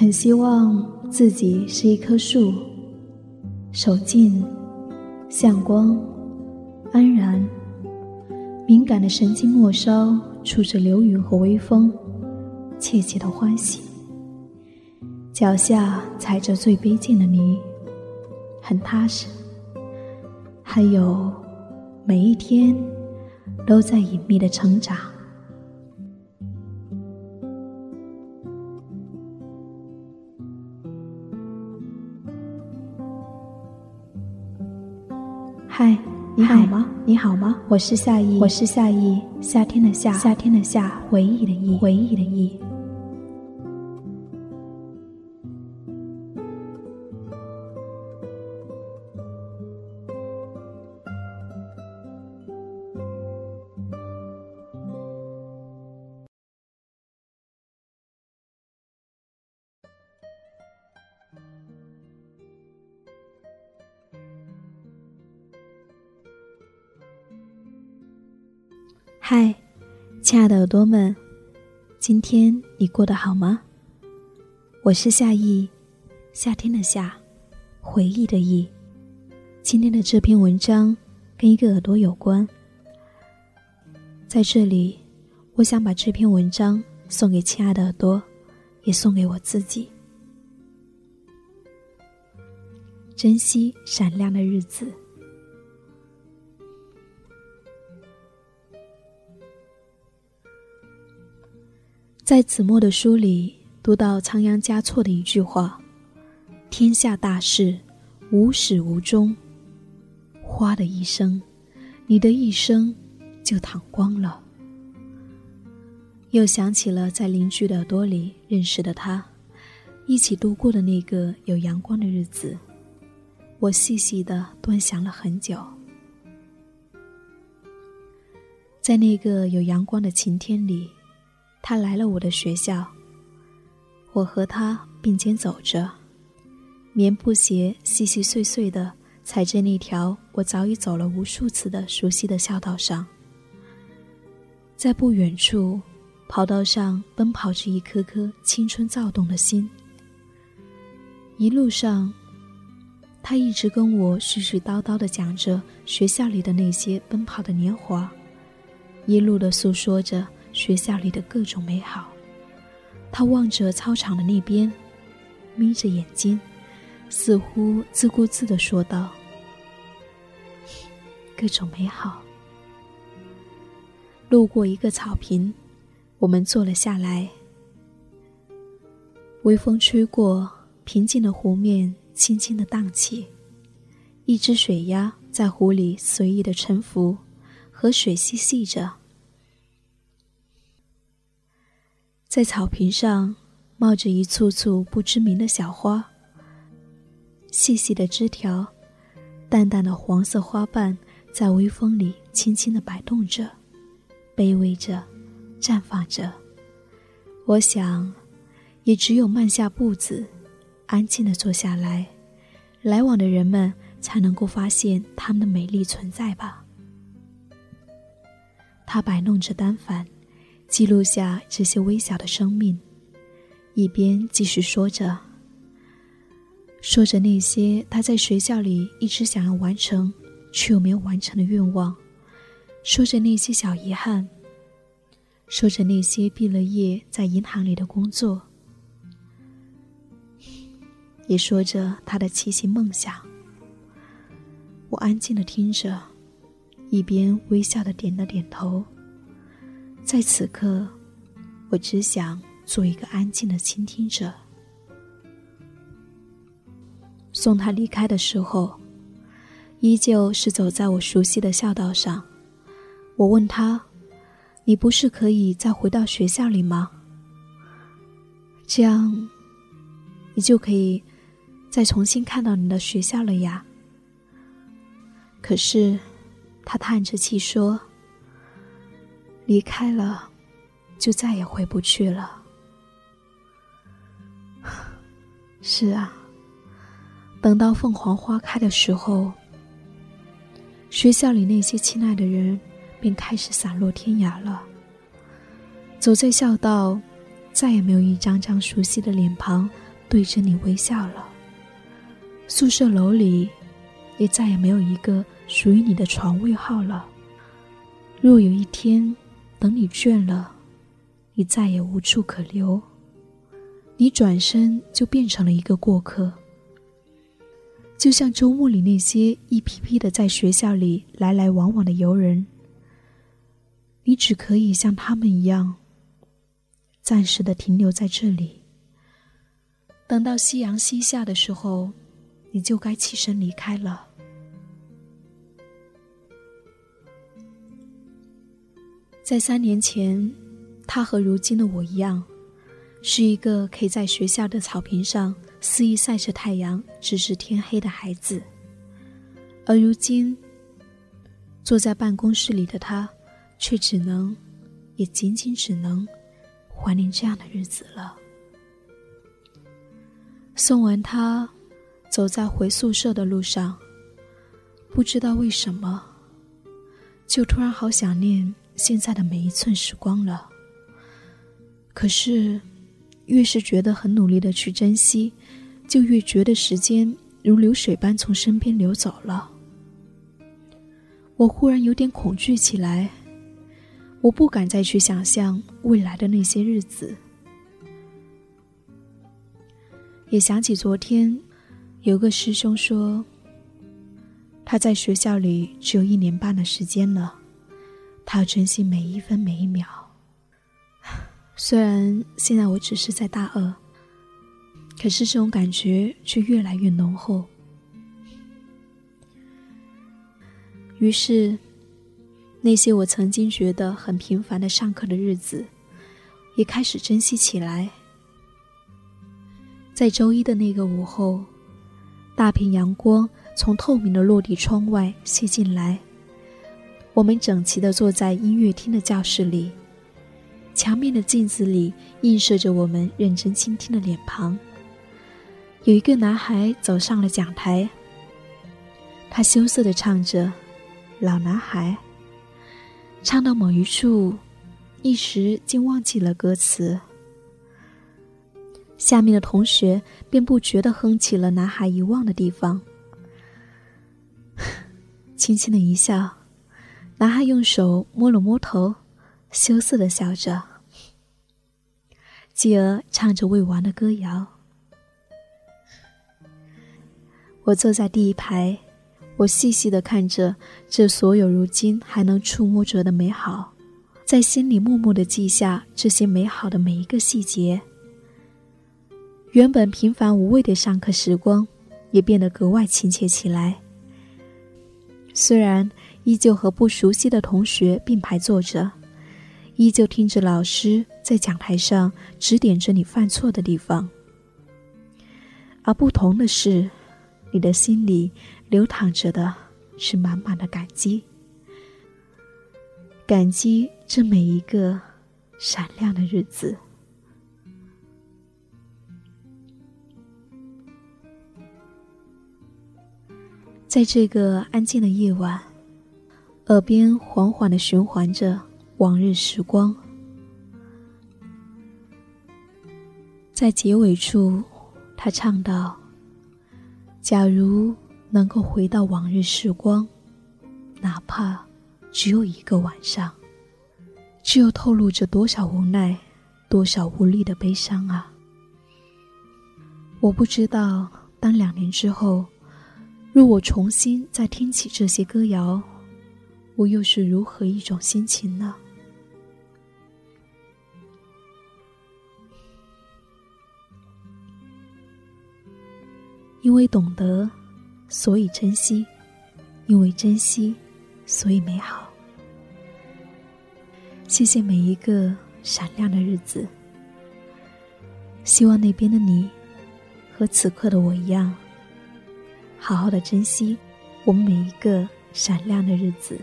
很希望自己是一棵树，守静，向光，安然。敏感的神经末梢触着流云和微风，切切的欢喜。脚下踩着最卑贱的泥，很踏实。还有，每一天都在隐秘的成长。你好吗？你好吗？我是夏意，我是夏意，夏天的夏，夏天的夏，回忆的忆，回忆的忆。嗨，亲爱的耳朵们，今天你过得好吗？我是夏意，夏天的夏，回忆的忆。今天的这篇文章跟一个耳朵有关，在这里，我想把这篇文章送给亲爱的耳朵，也送给我自己。珍惜闪亮的日子。在子墨的书里读到仓央嘉措的一句话：“天下大事，无始无终。哗的一声，你的一生就淌光了。”又想起了在邻居的耳朵里认识的他，一起度过的那个有阳光的日子，我细细的端详了很久。在那个有阳光的晴天里。他来了我的学校，我和他并肩走着，棉布鞋细细碎碎的踩在那条我早已走了无数次的熟悉的校道上。在不远处，跑道上奔跑着一颗颗青春躁动的心。一路上，他一直跟我絮絮叨叨的讲着学校里的那些奔跑的年华，一路的诉说着。学校里的各种美好，他望着操场的那边，眯着眼睛，似乎自顾自的说道：“各种美好。”路过一个草坪，我们坐了下来。微风吹过，平静的湖面轻轻的荡起，一只水鸭在湖里随意的沉浮，和水嬉戏着。在草坪上，冒着一簇簇不知名的小花。细细的枝条，淡淡的黄色花瓣，在微风里轻轻的摆动着，卑微着，绽放着。我想，也只有慢下步子，安静的坐下来，来往的人们才能够发现它们的美丽存在吧。他摆弄着单反。记录下这些微小的生命，一边继续说着，说着那些他在学校里一直想要完成却又没有完成的愿望，说着那些小遗憾，说着那些毕了业在银行里的工作，也说着他的奇行梦想。我安静的听着，一边微笑的点了点头。在此刻，我只想做一个安静的倾听者。送他离开的时候，依旧是走在我熟悉的校道上。我问他：“你不是可以再回到学校里吗？这样，你就可以再重新看到你的学校了呀。”可是，他叹着气说。离开了，就再也回不去了。是啊，等到凤凰花开的时候，学校里那些亲爱的人便开始散落天涯了。走在校道，再也没有一张张熟悉的脸庞对着你微笑了。宿舍楼里，也再也没有一个属于你的床位号了。若有一天，等你倦了，你再也无处可留，你转身就变成了一个过客。就像周末里那些一批批的在学校里来来往往的游人，你只可以像他们一样，暂时的停留在这里。等到夕阳西下的时候，你就该起身离开了。在三年前，他和如今的我一样，是一个可以在学校的草坪上。肆意晒着太阳，直至天黑的孩子，而如今坐在办公室里的他，却只能，也仅仅只能怀念这样的日子了。送完他，走在回宿舍的路上，不知道为什么，就突然好想念现在的每一寸时光了。可是。越是觉得很努力的去珍惜，就越觉得时间如流水般从身边流走了。我忽然有点恐惧起来，我不敢再去想象未来的那些日子。也想起昨天，有个师兄说，他在学校里只有一年半的时间了，他要珍惜每一分每一秒。虽然现在我只是在大二，可是这种感觉却越来越浓厚。于是，那些我曾经觉得很平凡的上课的日子，也开始珍惜起来。在周一的那个午后，大片阳光从透明的落地窗外泻进来，我们整齐的坐在音乐厅的教室里。墙面的镜子里映射着我们认真倾听的脸庞。有一个男孩走上了讲台，他羞涩的唱着《老男孩》，唱到某一处，一时竟忘记了歌词。下面的同学便不觉地哼起了男孩遗忘的地方。轻轻的一笑，男孩用手摸了摸头，羞涩的笑着。继而唱着未完的歌谣。我坐在第一排，我细细的看着这所有如今还能触摸着的美好，在心里默默的记下这些美好的每一个细节。原本平凡无味的上课时光，也变得格外亲切起来。虽然依旧和不熟悉的同学并排坐着。依旧听着老师在讲台上指点着你犯错的地方，而不同的是，你的心里流淌着的是满满的感激，感激这每一个闪亮的日子。在这个安静的夜晚，耳边缓缓的循环着。往日时光，在结尾处，他唱道：“假如能够回到往日时光，哪怕只有一个晚上，只有透露着多少无奈，多少无力的悲伤啊！我不知道，当两年之后，若我重新再听起这些歌谣，我又是如何一种心情呢？”因为懂得，所以珍惜；因为珍惜，所以美好。谢谢每一个闪亮的日子。希望那边的你，和此刻的我一样，好好的珍惜我们每一个闪亮的日子。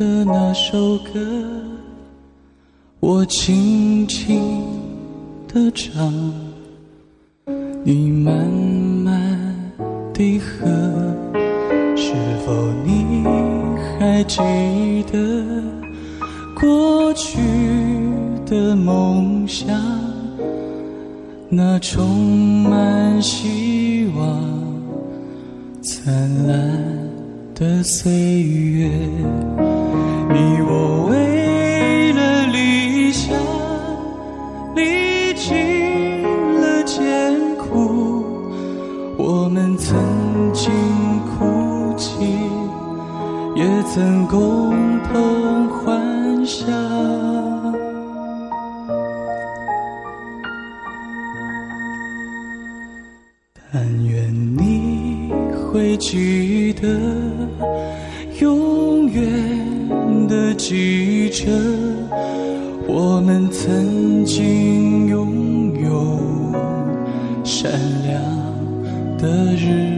的那首歌，我轻轻地唱，你慢慢地和，是否你还记得过去的梦想？那充满希望、灿烂的岁月，你我为了理想历尽了艰苦，我们曾经哭泣，也曾共同幻想。但愿你会记得，永远的记着，我们曾经拥有善良的日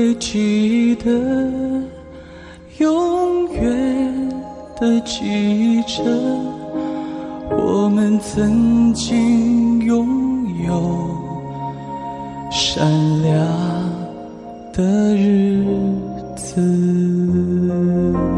会记得，永远的记着，我们曾经拥有善良的日子。